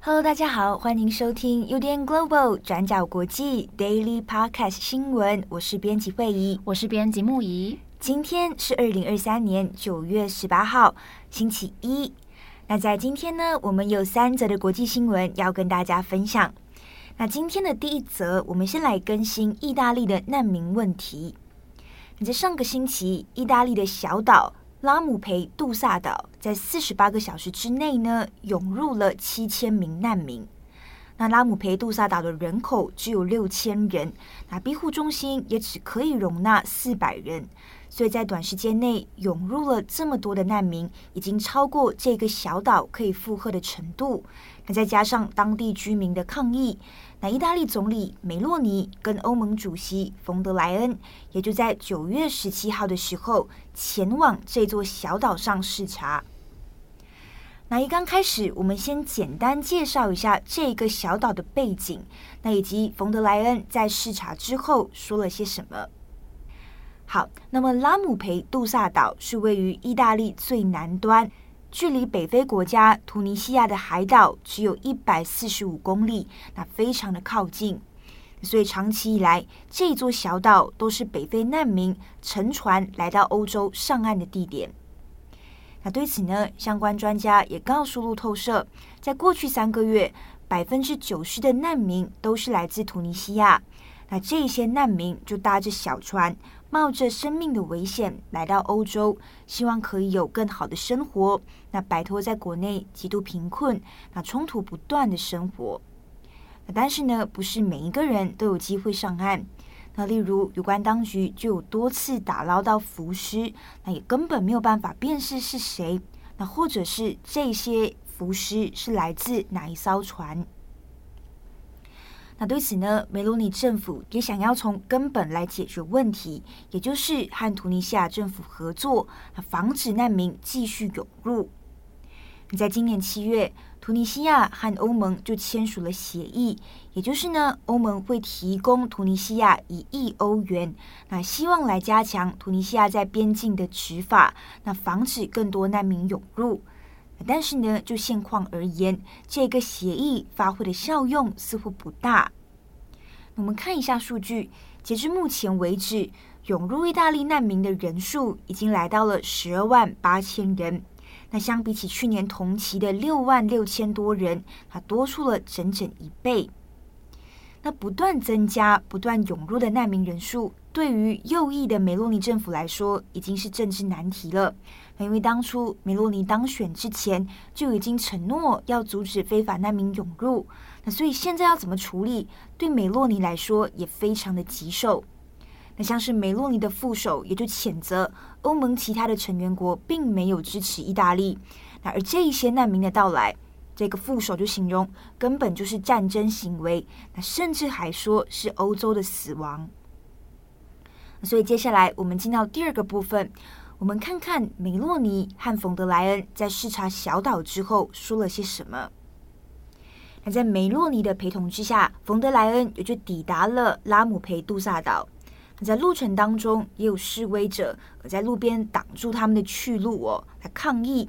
Hello，大家好，欢迎收听 UDN Global 转角国际 Daily Podcast 新闻，我是编辑慧仪，我是编辑木仪。今天是二零二三年九月十八号，星期一。那在今天呢，我们有三则的国际新闻要跟大家分享。那今天的第一则，我们先来更新意大利的难民问题。你在上个星期，意大利的小岛拉姆培杜萨岛在四十八个小时之内呢，涌入了七千名难民。那拉姆培杜萨岛的人口只有六千人，那庇护中心也只可以容纳四百人。所以在短时间内涌入了这么多的难民，已经超过这个小岛可以负荷的程度。那再加上当地居民的抗议，那意大利总理梅洛尼跟欧盟主席冯德莱恩也就在九月十七号的时候前往这座小岛上视察。那一刚开始，我们先简单介绍一下这个小岛的背景，那以及冯德莱恩在视察之后说了些什么。好，那么拉姆培杜萨岛是位于意大利最南端，距离北非国家突尼西亚的海岛只有一百四十五公里，那非常的靠近。所以长期以来，这座小岛都是北非难民乘船来到欧洲上岸的地点。那对此呢，相关专家也告诉路透社，在过去三个月，百分之九十的难民都是来自突尼西亚。那这些难民就搭着小船，冒着生命的危险来到欧洲，希望可以有更好的生活，那摆脱在国内极度贫困、那冲突不断的生活。那但是呢，不是每一个人都有机会上岸。那例如，有关当局就有多次打捞到浮尸，那也根本没有办法辨识是谁。那或者是这些浮尸是来自哪一艘船？那对此呢，梅洛尼政府也想要从根本来解决问题，也就是和突尼西亚政府合作，防止难民继续涌入。在今年七月，突尼西亚和欧盟就签署了协议，也就是呢，欧盟会提供突尼西亚一亿欧元，那希望来加强突尼西亚在边境的执法，那防止更多难民涌入。但是呢，就现况而言，这个协议发挥的效用似乎不大。我们看一下数据，截至目前为止，涌入意大利难民的人数已经来到了十二万八千人。那相比起去年同期的六万六千多人，它多出了整整一倍。那不断增加、不断涌入的难民人数，对于右翼的梅洛尼政府来说，已经是政治难题了。因为当初梅洛尼当选之前就已经承诺要阻止非法难民涌入，那所以现在要怎么处理，对梅洛尼来说也非常的棘手。那像是梅洛尼的副手也就谴责欧盟其他的成员国并没有支持意大利，那而这一些难民的到来，这个副手就形容根本就是战争行为，那甚至还说是欧洲的死亡。所以接下来我们进到第二个部分。我们看看梅洛尼和冯德莱恩在视察小岛之后说了些什么。那在梅洛尼的陪同之下，冯德莱恩也就抵达了拉姆培杜萨岛。那在路程当中，也有示威者在路边挡住他们的去路哦，来抗议。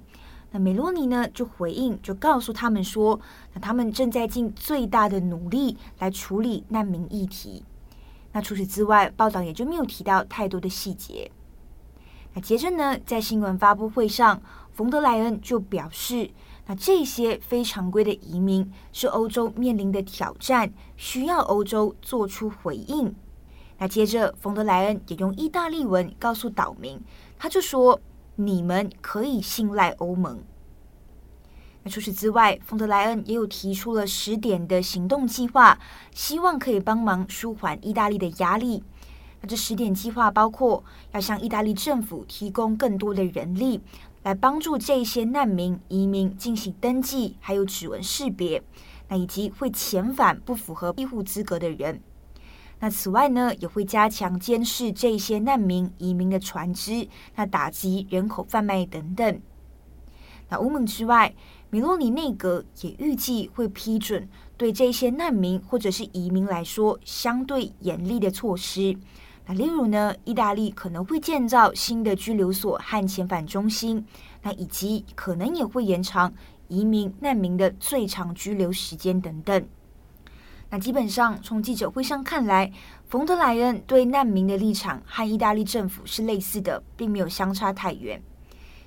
那梅洛尼呢就回应，就告诉他们说，那他们正在尽最大的努力来处理难民议题。那除此之外，报道也就没有提到太多的细节。那接着呢，在新闻发布会上，冯德莱恩就表示，那这些非常规的移民是欧洲面临的挑战，需要欧洲做出回应。那接着，冯德莱恩也用意大利文告诉岛民，他就说：“你们可以信赖欧盟。”那除此之外，冯德莱恩也有提出了十点的行动计划，希望可以帮忙舒缓意大利的压力。那这十点计划包括要向意大利政府提供更多的人力，来帮助这些难民移民进行登记，还有指纹识别，那以及会遣返不符合庇护资格的人。那此外呢，也会加强监视这些难民移民的船只，那打击人口贩卖等等。那欧盟之外，米洛尼内阁也预计会批准对这些难民或者是移民来说相对严厉的措施。那例如呢，意大利可能会建造新的拘留所和遣返中心，那以及可能也会延长移民难民的最长居留时间等等。那基本上，从记者会上看来，冯德莱恩对难民的立场和意大利政府是类似的，并没有相差太远。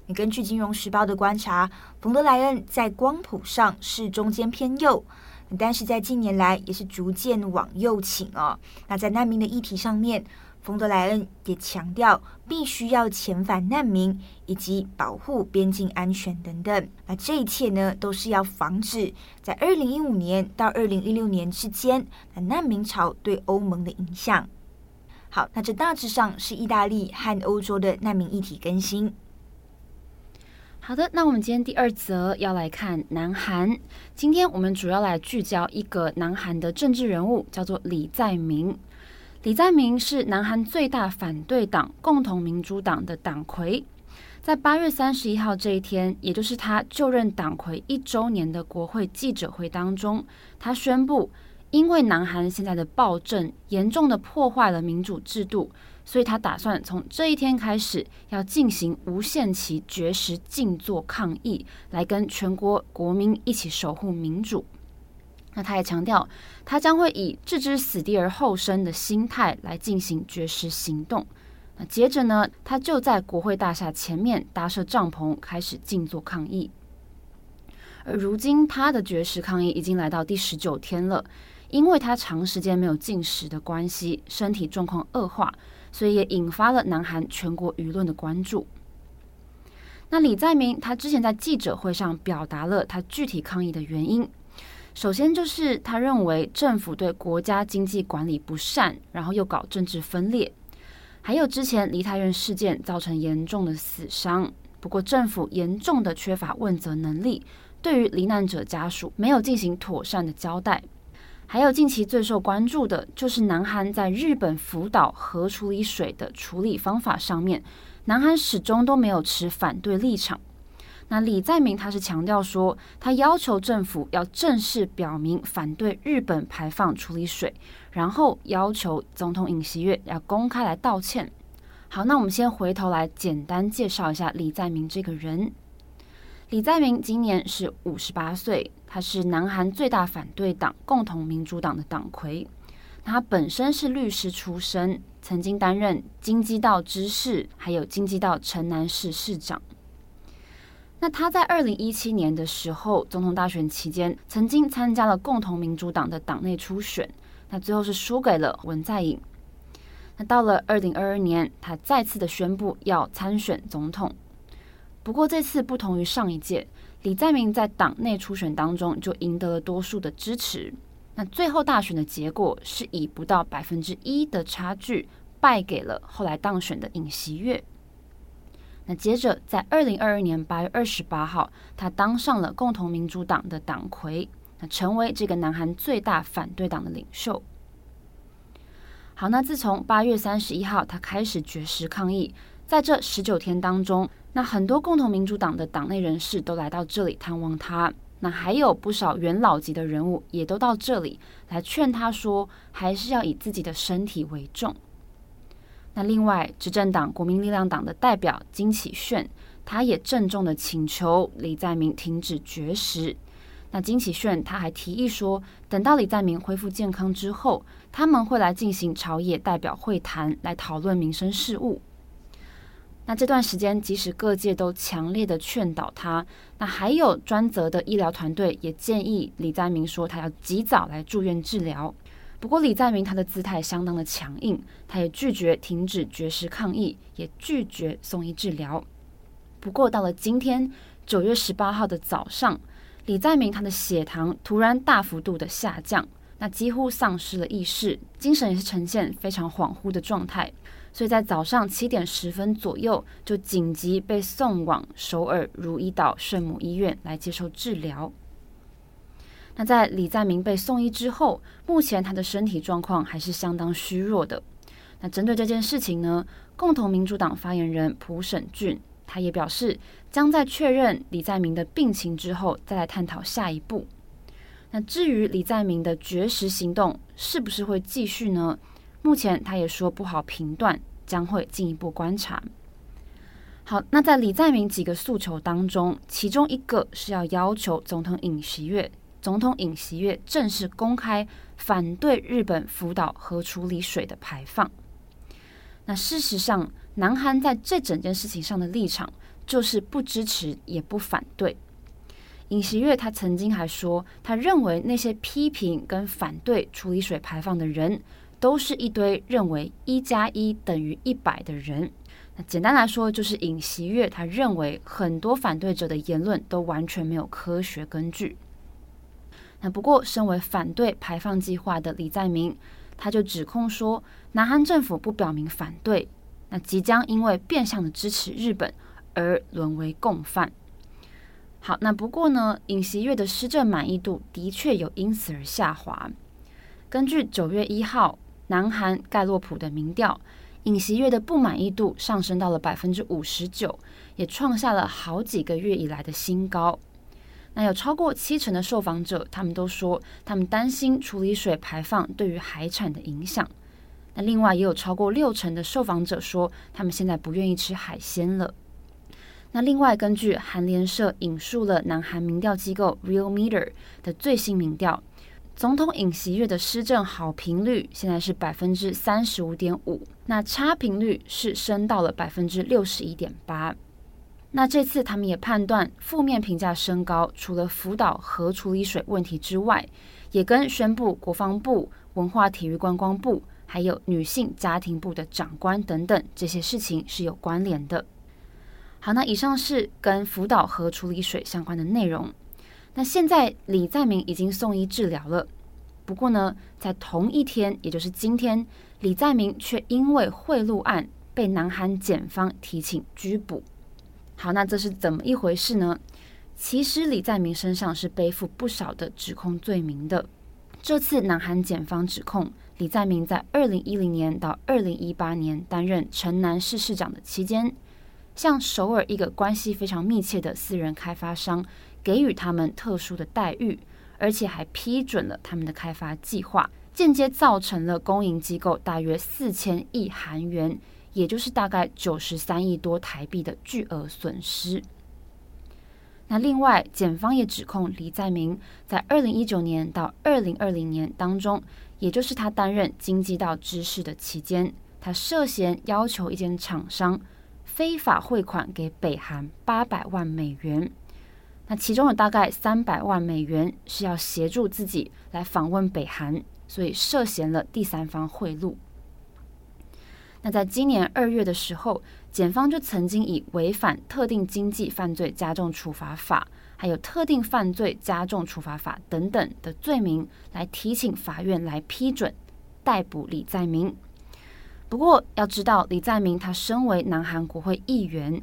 你根据《金融时报》的观察，冯德莱恩在光谱上是中间偏右，但是在近年来也是逐渐往右倾哦。那在难民的议题上面，冯德莱恩也强调，必须要遣返难民以及保护边境安全等等。那这一切呢，都是要防止在二零一五年到二零一六年之间，那难民潮对欧盟的影响。好，那这大致上是意大利和欧洲的难民议题更新。好的，那我们今天第二则要来看南韩。今天我们主要来聚焦一个南韩的政治人物，叫做李在明。李在明是南韩最大反对党共同民主党的党魁，在八月三十一号这一天，也就是他就任党魁一周年的国会记者会当中，他宣布，因为南韩现在的暴政严重的破坏了民主制度，所以他打算从这一天开始要进行无限期绝食静坐抗议，来跟全国国民一起守护民主。那他也强调，他将会以置之死地而后生的心态来进行绝食行动。那接着呢，他就在国会大厦前面搭设帐篷，开始静坐抗议。而如今，他的绝食抗议已经来到第十九天了，因为他长时间没有进食的关系，身体状况恶化，所以也引发了南韩全国舆论的关注。那李在明他之前在记者会上表达了他具体抗议的原因。首先就是他认为政府对国家经济管理不善，然后又搞政治分裂，还有之前梨泰院事件造成严重的死伤。不过政府严重的缺乏问责能力，对于罹难者家属没有进行妥善的交代。还有近期最受关注的就是南韩在日本福岛核处理水的处理方法上面，南韩始终都没有持反对立场。那李在明他是强调说，他要求政府要正式表明反对日本排放处理水，然后要求总统尹锡悦要公开来道歉。好，那我们先回头来简单介绍一下李在明这个人。李在明今年是五十八岁，他是南韩最大反对党共同民主党的党魁。他本身是律师出身，曾经担任京畿道知事，还有京畿道城南市市长。那他在二零一七年的时候，总统大选期间，曾经参加了共同民主党的党内初选，那最后是输给了文在寅。那到了二零二二年，他再次的宣布要参选总统。不过这次不同于上一届，李在明在党内初选当中就赢得了多数的支持。那最后大选的结果是以不到百分之一的差距败给了后来当选的尹锡悦。那接着，在二零二二年八月二十八号，他当上了共同民主党的党魁，那成为这个南韩最大反对党的领袖。好，那自从八月三十一号他开始绝食抗议，在这十九天当中，那很多共同民主党的党内人士都来到这里探望他，那还有不少元老级的人物也都到这里来劝他说，还是要以自己的身体为重。那另外，执政党国民力量党的代表金启炫，他也郑重的请求李在明停止绝食。那金启炫他还提议说，等到李在明恢复健康之后，他们会来进行朝野代表会谈，来讨论民生事务。那这段时间，即使各界都强烈的劝导他，那还有专责的医疗团队也建议李在明说，他要及早来住院治疗。不过，李在明他的姿态相当的强硬，他也拒绝停止绝食抗议，也拒绝送医治疗。不过，到了今天九月十八号的早上，李在明他的血糖突然大幅度的下降，那几乎丧失了意识，精神也是呈现非常恍惚的状态，所以在早上七点十分左右就紧急被送往首尔如意岛圣母医院来接受治疗。那在李在明被送医之后，目前他的身体状况还是相当虚弱的。那针对这件事情呢，共同民主党发言人朴省俊他也表示，将在确认李在明的病情之后，再来探讨下一步。那至于李在明的绝食行动是不是会继续呢？目前他也说不好评断，将会进一步观察。好，那在李在明几个诉求当中，其中一个是要要求总统尹锡悦，总统尹锡悦正式公开反对日本福岛核处理水的排放。那事实上，南韩在这整件事情上的立场就是不支持也不反对。尹锡悦他曾经还说，他认为那些批评跟反对处理水排放的人，都是一堆认为一加一等于一百的人。那简单来说，就是尹锡悦他认为很多反对者的言论都完全没有科学根据。那不过，身为反对排放计划的李在明，他就指控说，南韩政府不表明反对，那即将因为变相的支持日本而沦为共犯。好，那不过呢，尹锡悦的施政满意度的确有因此而下滑。根据九月一号南韩盖洛普的民调，尹锡悦的不满意度上升到了百分之五十九，也创下了好几个月以来的新高。那有超过七成的受访者，他们都说他们担心处理水排放对于海产的影响。那另外也有超过六成的受访者说，他们现在不愿意吃海鲜了。那另外根据韩联社引述了南韩民调机构 Real Meter 的最新民调，总统尹锡悦的施政好评率现在是百分之三十五点五，那差评率是升到了百分之六十一点八。那这次他们也判断负面评价升高，除了福岛核处理水问题之外，也跟宣布国防部、文化体育观光部还有女性家庭部的长官等等这些事情是有关联的。好，那以上是跟福岛核处理水相关的内容。那现在李在明已经送医治疗了，不过呢，在同一天，也就是今天，李在明却因为贿赂案被南韩检方提请拘捕。好，那这是怎么一回事呢？其实李在明身上是背负不少的指控罪名的。这次南韩检方指控李在明在二零一零年到二零一八年担任城南市市长的期间，向首尔一个关系非常密切的私人开发商给予他们特殊的待遇，而且还批准了他们的开发计划，间接造成了公营机构大约四千亿韩元。也就是大概九十三亿多台币的巨额损失。那另外，检方也指控李在明在二零一九年到二零二零年当中，也就是他担任经济道知事的期间，他涉嫌要求一间厂商非法汇款给北韩八百万美元。那其中有大概三百万美元是要协助自己来访问北韩，所以涉嫌了第三方贿赂。那在今年二月的时候，检方就曾经以违反特定经济犯罪加重处罚法，还有特定犯罪加重处罚法等等的罪名，来提请法院来批准逮捕李在明。不过要知道，李在明他身为南韩国会议员，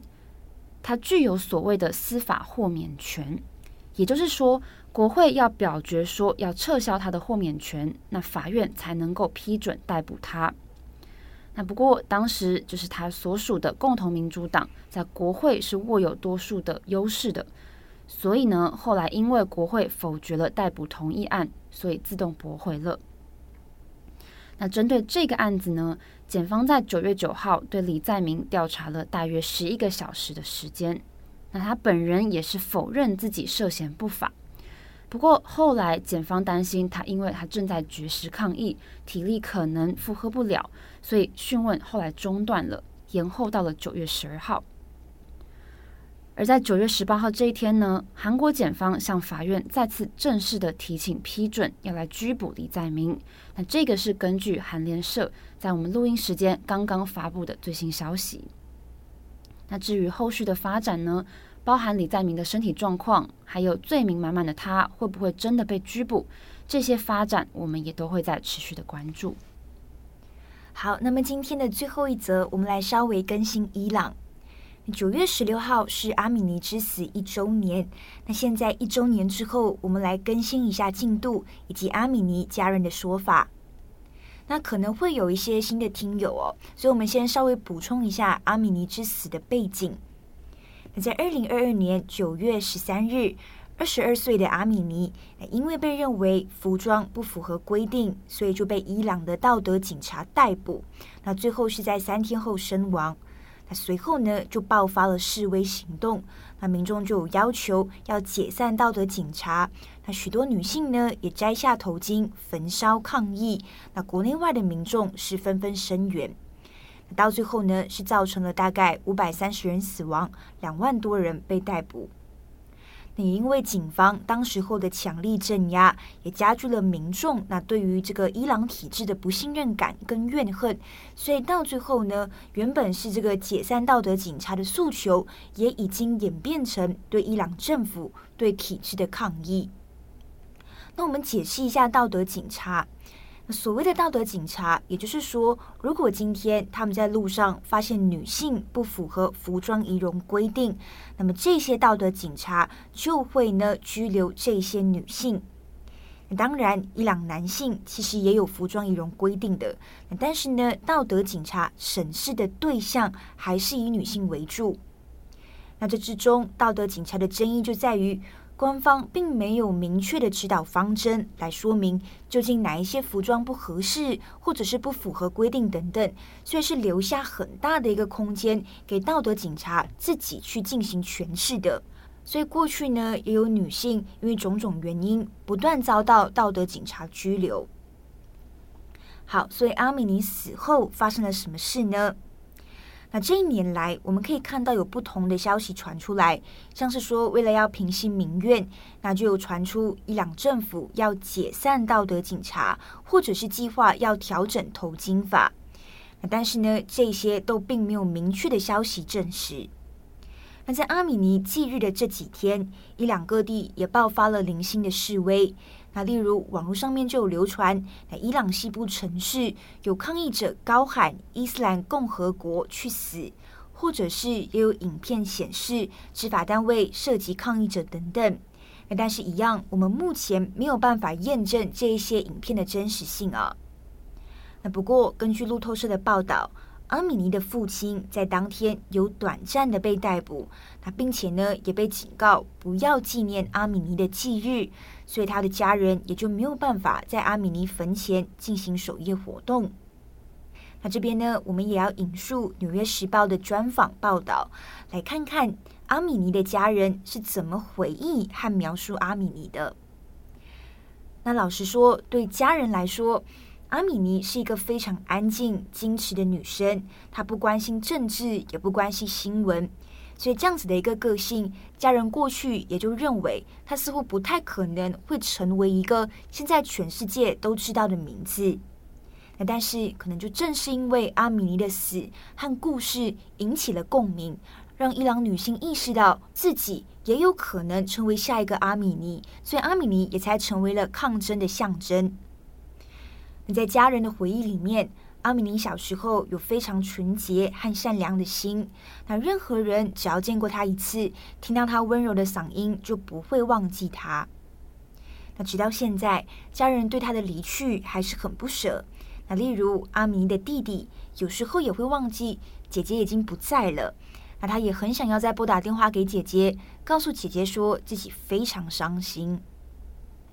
他具有所谓的司法豁免权，也就是说，国会要表决说要撤销他的豁免权，那法院才能够批准逮捕他。那不过当时就是他所属的共同民主党在国会是握有多数的优势的，所以呢，后来因为国会否决了逮捕同意案，所以自动驳回了。那针对这个案子呢，检方在九月九号对李在明调查了大约十一个小时的时间，那他本人也是否认自己涉嫌不法。不过后来，检方担心他，因为他正在绝食抗议，体力可能负荷不了，所以讯问后来中断了，延后到了九月十二号。而在九月十八号这一天呢，韩国检方向法院再次正式的提请批准，要来拘捕李在明。那这个是根据韩联社在我们录音时间刚刚发布的最新消息。那至于后续的发展呢？包含李在明的身体状况，还有罪名满满的他会不会真的被拘捕？这些发展我们也都会在持续的关注。好，那么今天的最后一则，我们来稍微更新伊朗。九月十六号是阿米尼之死一周年。那现在一周年之后，我们来更新一下进度以及阿米尼家人的说法。那可能会有一些新的听友哦，所以我们先稍微补充一下阿米尼之死的背景。在二零二二年九月十三日，二十二岁的阿米尼，因为被认为服装不符合规定，所以就被伊朗的道德警察逮捕。那最后是在三天后身亡。那随后呢，就爆发了示威行动，那民众就有要求要解散道德警察。那许多女性呢，也摘下头巾焚烧抗议。那国内外的民众是纷纷声援。到最后呢，是造成了大概五百三十人死亡，两万多人被逮捕。也因为警方当时候的强力镇压，也加剧了民众那对于这个伊朗体制的不信任感跟怨恨，所以到最后呢，原本是这个解散道德警察的诉求，也已经演变成对伊朗政府对体制的抗议。那我们解释一下道德警察。所谓的道德警察，也就是说，如果今天他们在路上发现女性不符合服装仪容规定，那么这些道德警察就会呢拘留这些女性。当然，伊朗男性其实也有服装仪容规定的，但是呢，道德警察审视的对象还是以女性为主。那这之中，道德警察的争议就在于。官方并没有明确的指导方针来说明究竟哪一些服装不合适，或者是不符合规定等等，所以是留下很大的一个空间给道德警察自己去进行诠释的。所以过去呢，也有女性因为种种原因不断遭到道德警察拘留。好，所以阿米尼死后发生了什么事呢？那这一年来，我们可以看到有不同的消息传出来，像是说，为了要平息民怨，那就有传出伊朗政府要解散道德警察，或者是计划要调整头巾法。那但是呢，这些都并没有明确的消息证实。那在阿米尼忌日的这几天，伊朗各地也爆发了零星的示威。那例如网络上面就有流传，那伊朗西部城市有抗议者高喊“伊斯兰共和国去死”，或者是也有影片显示执法单位涉及抗议者等等。那但是，一样，我们目前没有办法验证这一些影片的真实性啊。那不过，根据路透社的报道。阿米尼的父亲在当天有短暂的被逮捕，那并且呢也被警告不要纪念阿米尼的忌日，所以他的家人也就没有办法在阿米尼坟前进行守夜活动。那这边呢，我们也要引述《纽约时报》的专访报道，来看看阿米尼的家人是怎么回忆和描述阿米尼的。那老实说，对家人来说，阿米尼是一个非常安静、矜持的女生，她不关心政治，也不关心新闻，所以这样子的一个个性，家人过去也就认为他似乎不太可能会成为一个现在全世界都知道的名字。那但是，可能就正是因为阿米尼的死和故事引起了共鸣，让伊朗女性意识到自己也有可能成为下一个阿米尼，所以阿米尼也才成为了抗争的象征。在家人的回忆里面，阿米尼小时候有非常纯洁和善良的心。那任何人只要见过他一次，听到他温柔的嗓音，就不会忘记他。那直到现在，家人对他的离去还是很不舍。那例如阿米尼的弟弟，有时候也会忘记姐姐已经不在了。那他也很想要再拨打电话给姐姐，告诉姐姐说自己非常伤心。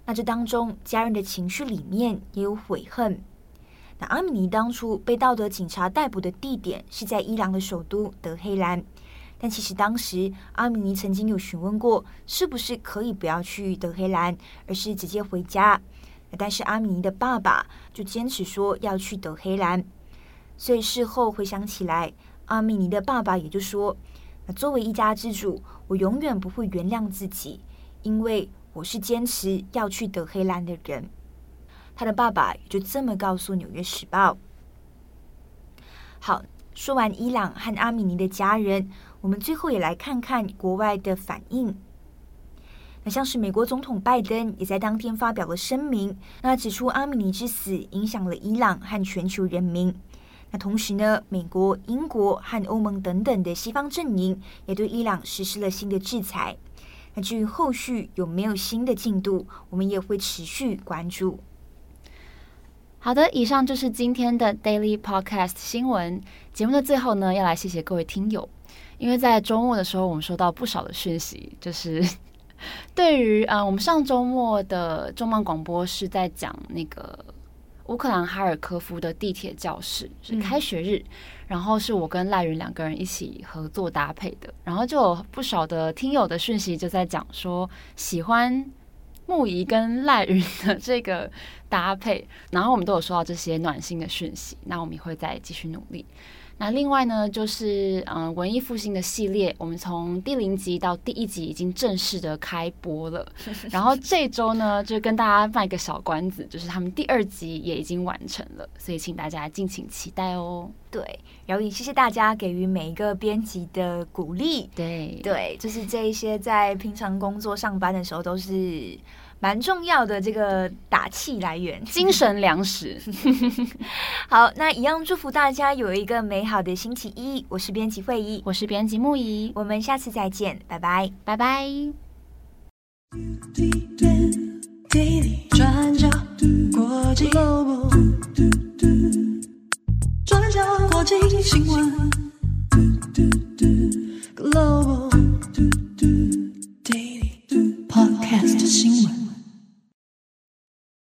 那这当中，家人的情绪里面也有悔恨。那阿米尼当初被道德警察逮捕的地点是在伊朗的首都德黑兰，但其实当时阿米尼曾经有询问过，是不是可以不要去德黑兰，而是直接回家。但是阿米尼的爸爸就坚持说要去德黑兰，所以事后回想起来，阿米尼的爸爸也就说：“那作为一家之主，我永远不会原谅自己，因为。”我是坚持要去德黑兰的人，他的爸爸也就这么告诉《纽约时报》。好，说完伊朗和阿米尼的家人，我们最后也来看看国外的反应。那像是美国总统拜登也在当天发表了声明，那指出阿米尼之死影响了伊朗和全球人民。那同时呢，美国、英国和欧盟等等的西方阵营也对伊朗实施了新的制裁。那至于后续有没有新的进度，我们也会持续关注。好的，以上就是今天的 Daily Podcast 新闻。节目的最后呢，要来谢谢各位听友，因为在周末的时候，我们收到不少的讯息，就是 对于啊、呃，我们上周末的重磅广播是在讲那个乌克兰哈尔科夫的地铁教室是开学日，嗯、然后是我跟赖云两个人一起合作搭配的，然后就有不少的听友的讯息就在讲说喜欢。木仪跟赖云的这个搭配，然后我们都有收到这些暖心的讯息，那我们也会再继续努力。那另外呢，就是嗯，文艺复兴的系列，我们从第零集到第一集已经正式的开播了。然后这周呢，就跟大家卖个小关子，就是他们第二集也已经完成了，所以请大家敬请期待哦。对，然后也谢谢大家给予每一个编辑的鼓励。对对，就是这一些在平常工作上班的时候都是。蛮重要的这个打气来源，精神粮食。好，那一样祝福大家有一个美好的星期一。我是编辑会议，我是编辑木仪，我们下次再见，拜拜，拜拜。转角转角新闻 Global，Daily Podcast 新闻。